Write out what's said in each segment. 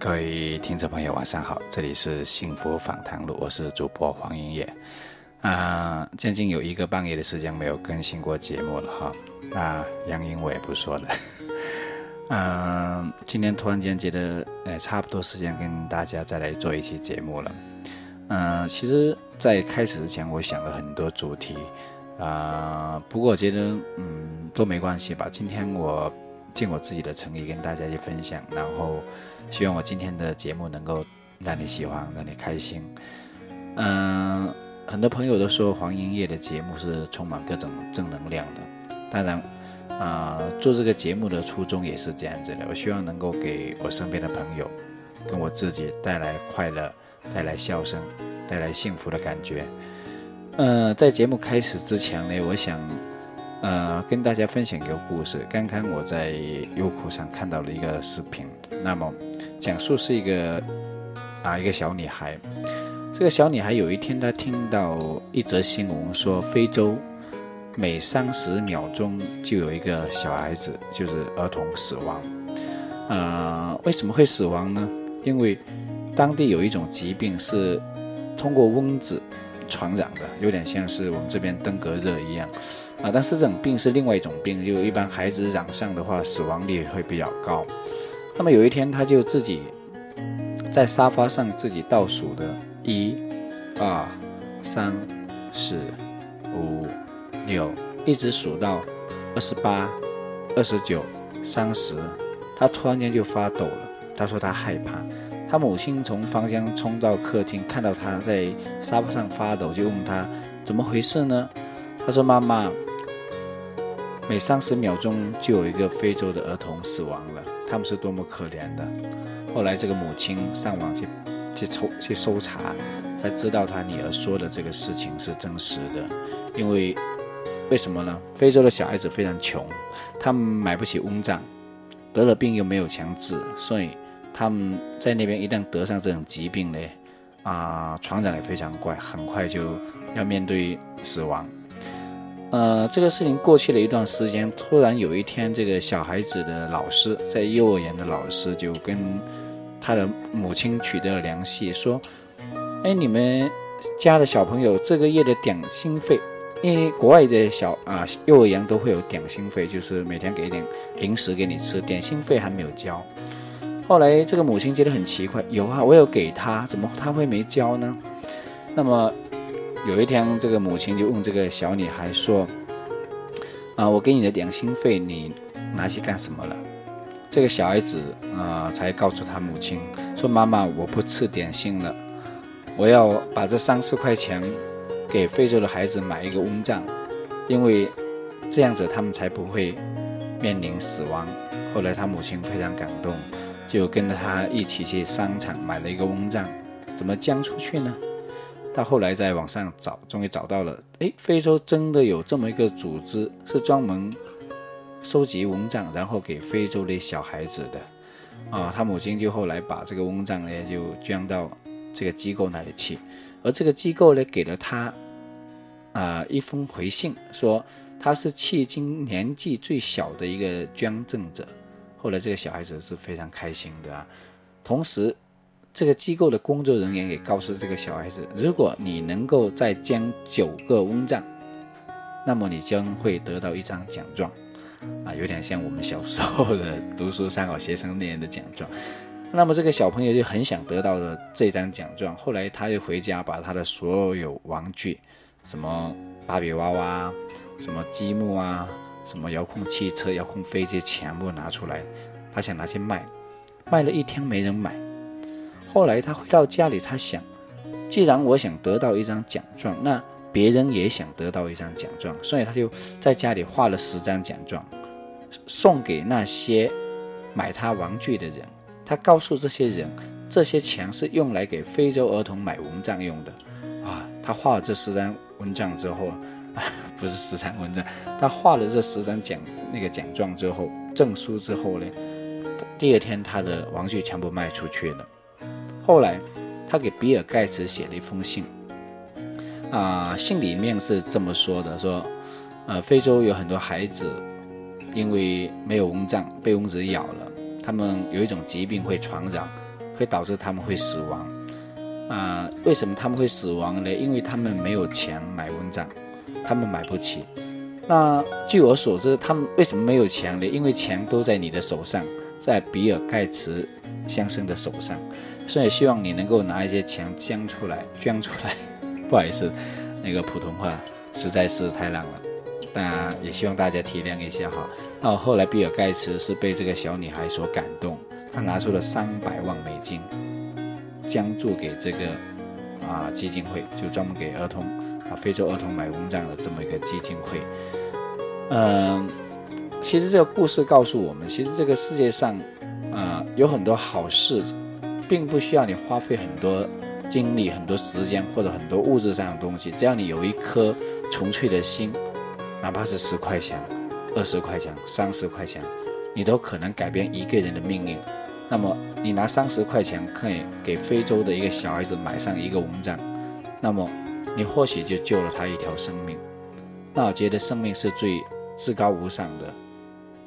各位听众朋友，晚上好，这里是幸福访谈录，我是主播黄英业。啊，将近有一个半月的时间没有更新过节目了哈，那原因我也不说了。嗯，今天突然间觉得，呃，差不多时间跟大家再来做一期节目了。嗯，其实，在开始之前，我想了很多主题，啊，不过我觉得，嗯，都没关系吧。今天我尽我自己的诚意跟大家去分享，然后。希望我今天的节目能够让你喜欢，让你开心。嗯，很多朋友都说黄英业的节目是充满各种正能量的。当然，啊，做这个节目的初衷也是这样子的。我希望能够给我身边的朋友，跟我自己带来快乐，带来笑声，带来幸福的感觉。嗯，在节目开始之前呢，我想，呃，跟大家分享一个故事。刚刚我在优酷上看到了一个视频，那么。讲述是一个啊，一个小女孩。这个小女孩有一天，她听到一则新闻，说非洲每三十秒钟就有一个小孩子，就是儿童死亡。呃，为什么会死亡呢？因为当地有一种疾病是通过蚊子传染的，有点像是我们这边登革热一样啊。但是这种病是另外一种病，就一般孩子染上的话，死亡率会比较高。那么有一天，他就自己在沙发上自己倒数的，一、二、三、四、五、六，一直数到二十八、二十九、三十，他突然间就发抖了。他说他害怕。他母亲从房间冲到客厅，看到他在沙发上发抖，就问他怎么回事呢？他说：“妈妈，每三十秒钟就有一个非洲的儿童死亡了。”他们是多么可怜的。后来这个母亲上网去去抽去搜查，才知道他女儿说的这个事情是真实的。因为为什么呢？非洲的小孩子非常穷，他们买不起蚊帐，得了病又没有钱治，所以他们在那边一旦得上这种疾病呢，啊，传染也非常快，很快就要面对死亡。呃，这个事情过去了一段时间，突然有一天，这个小孩子的老师在幼儿园的老师就跟他的母亲取得了联系，说：“哎，你们家的小朋友这个月的点心费，因为国外的小啊幼儿园都会有点心费，就是每天给点零食给你吃，点心费还没有交。后来这个母亲觉得很奇怪，有啊，我有给他，怎么他会没交呢？那么。有一天，这个母亲就问这个小女孩说：“啊，我给你的点心费，你拿去干什么了？”这个小孩子啊，才告诉他母亲说：“妈妈，我不吃点心了，我要把这三四块钱给非洲的孩子买一个蚊帐，因为这样子他们才不会面临死亡。”后来他母亲非常感动，就跟着他一起去商场买了一个蚊帐。怎么将出去呢？他后来在网上找，终于找到了。哎，非洲真的有这么一个组织，是专门收集蚊帐，然后给非洲的小孩子的。啊，他母亲就后来把这个蚊帐呢，就捐到这个机构那里去。而这个机构呢，给了他啊一封回信，说他是迄今年纪最小的一个捐赠者。后来这个小孩子是非常开心的啊，同时。这个机构的工作人员也告诉这个小孩子，如果你能够再将九个蚊帐，那么你将会得到一张奖状，啊，有点像我们小时候的读书三好学生那样的奖状。那么这个小朋友就很想得到的这张奖状。后来他就回家把他的所有玩具，什么芭比娃娃、什么积木啊、什么遥控汽车、遥控飞机全部拿出来，他想拿去卖，卖了一天没人买。后来他回到家里，他想，既然我想得到一张奖状，那别人也想得到一张奖状，所以他就在家里画了十张奖状，送给那些买他玩具的人。他告诉这些人，这些钱是用来给非洲儿童买蚊帐用的。啊，他画了这十张蚊帐之后，不是十张蚊帐，他画了这十张奖那个奖状之后，证书之后呢，第二天他的玩具全部卖出去了。后来，他给比尔盖茨写了一封信，啊，信里面是这么说的：说，呃，非洲有很多孩子因为没有蚊帐被蚊子咬了，他们有一种疾病会传染，会导致他们会死亡。啊，为什么他们会死亡呢？因为他们没有钱买蚊帐，他们买不起。那据我所知，他们为什么没有钱呢？因为钱都在你的手上，在比尔盖茨先生的手上。所以希望你能够拿一些钱捐出来，捐出来。不好意思，那个普通话实在是太烂了。但也希望大家体谅一下哈。那后来比尔盖茨是被这个小女孩所感动，他拿出了三百万美金，捐助给这个啊基金会，就专门给儿童啊非洲儿童买蚊帐的这么一个基金会。嗯，其实这个故事告诉我们，其实这个世界上啊有很多好事。并不需要你花费很多精力、很多时间或者很多物质上的东西，只要你有一颗纯粹的心，哪怕是十块钱、二十块钱、三十块钱，你都可能改变一个人的命运。那么，你拿三十块钱可以给非洲的一个小孩子买上一个蚊帐，那么你或许就救了他一条生命。那我觉得生命是最至高无上的、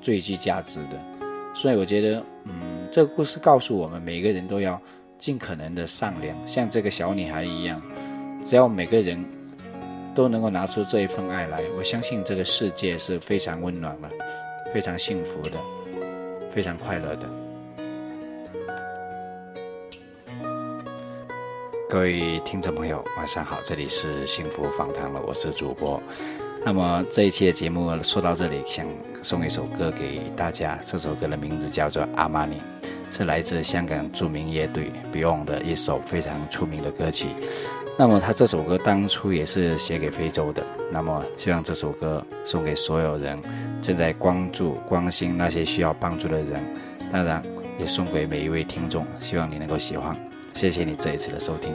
最具价值的，所以我觉得，嗯。这个故事告诉我们，每个人都要尽可能的善良，像这个小女孩一样。只要每个人都能够拿出这一份爱来，我相信这个世界是非常温暖的，非常幸福的，非常快乐的。各位听众朋友，晚上好，这里是幸福访谈了，我是主播。那么这一期的节目说到这里，想送一首歌给大家，这首歌的名字叫做《阿玛尼》。是来自香港著名乐队 Beyond 的一首非常出名的歌曲。那么他这首歌当初也是写给非洲的。那么希望这首歌送给所有人正在关注、关心那些需要帮助的人，当然也送给每一位听众。希望你能够喜欢。谢谢你这一次的收听。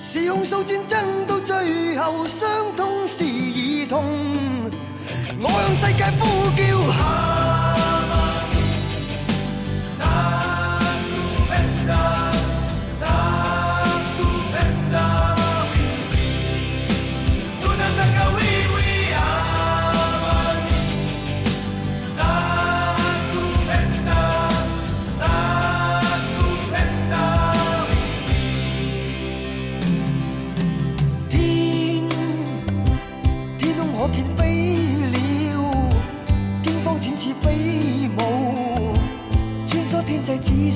是控诉战争到最后，伤痛是儿童。我向世界呼叫。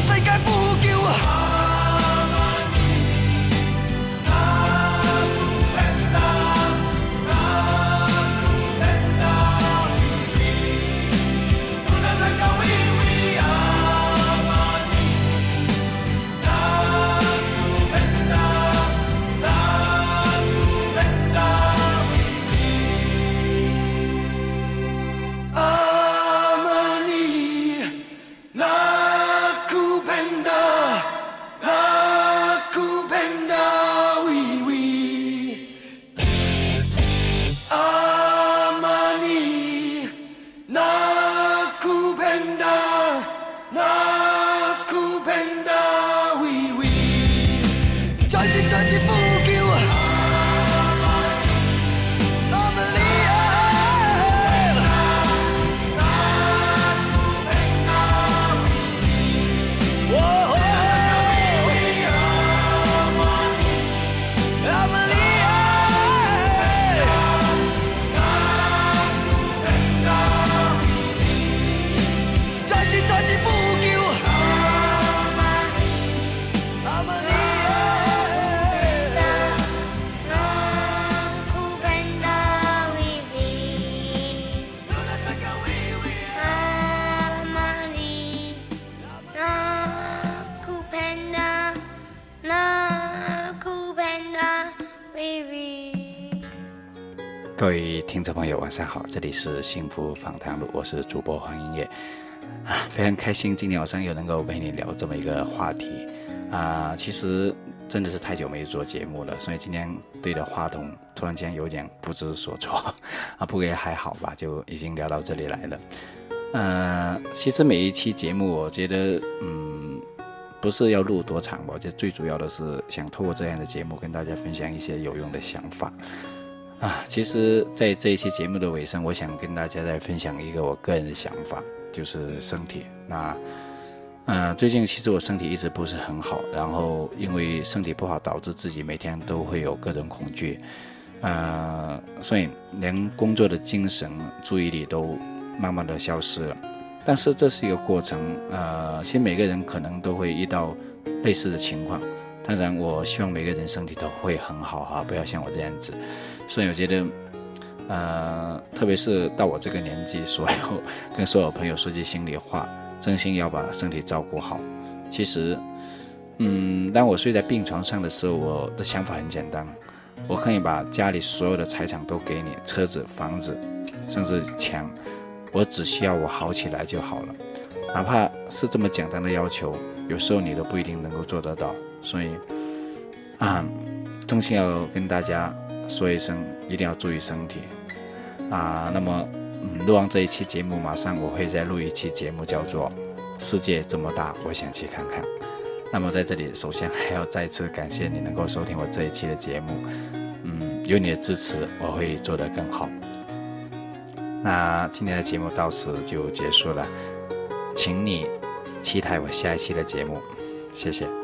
世界呼再次再次听众朋友，晚上好，这里是幸福访谈录，我是主播黄英业，啊，非常开心今天晚上又能够陪你聊这么一个话题，啊，其实真的是太久没做节目了，所以今天对着话筒突然间有点不知所措，啊，不过也还好吧，就已经聊到这里来了，嗯，其实每一期节目，我觉得，嗯，不是要录多长吧，我觉得最主要的是想透过这样的节目跟大家分享一些有用的想法。啊，其实，在这一期节目的尾声，我想跟大家再分享一个我个人的想法，就是身体。那，嗯，最近其实我身体一直不是很好，然后因为身体不好，导致自己每天都会有各种恐惧，呃，所以连工作的精神、注意力都慢慢的消失了。但是这是一个过程，呃，其实每个人可能都会遇到类似的情况。当然，我希望每个人身体都会很好哈，不要像我这样子。所以我觉得，呃，特别是到我这个年纪，所有跟所有朋友说句心里话，真心要把身体照顾好。其实，嗯，当我睡在病床上的时候，我的想法很简单，我可以把家里所有的财产都给你，车子、房子，甚至钱，我只需要我好起来就好了。哪怕是这么简单的要求，有时候你都不一定能够做得到。所以，啊，真心要跟大家。说一声，一定要注意身体啊！那么，嗯，录完这一期节目，马上我会再录一期节目，叫做《世界这么大，我想去看看》。那么在这里，首先还要再次感谢你能够收听我这一期的节目，嗯，有你的支持，我会做得更好。那今天的节目到此就结束了，请你期待我下一期的节目，谢谢。